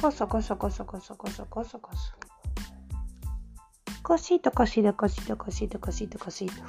Coso, coso, coso, coso, coso, coso, coso. Cosito, cosito, cosito, cosito, cosito, cosito.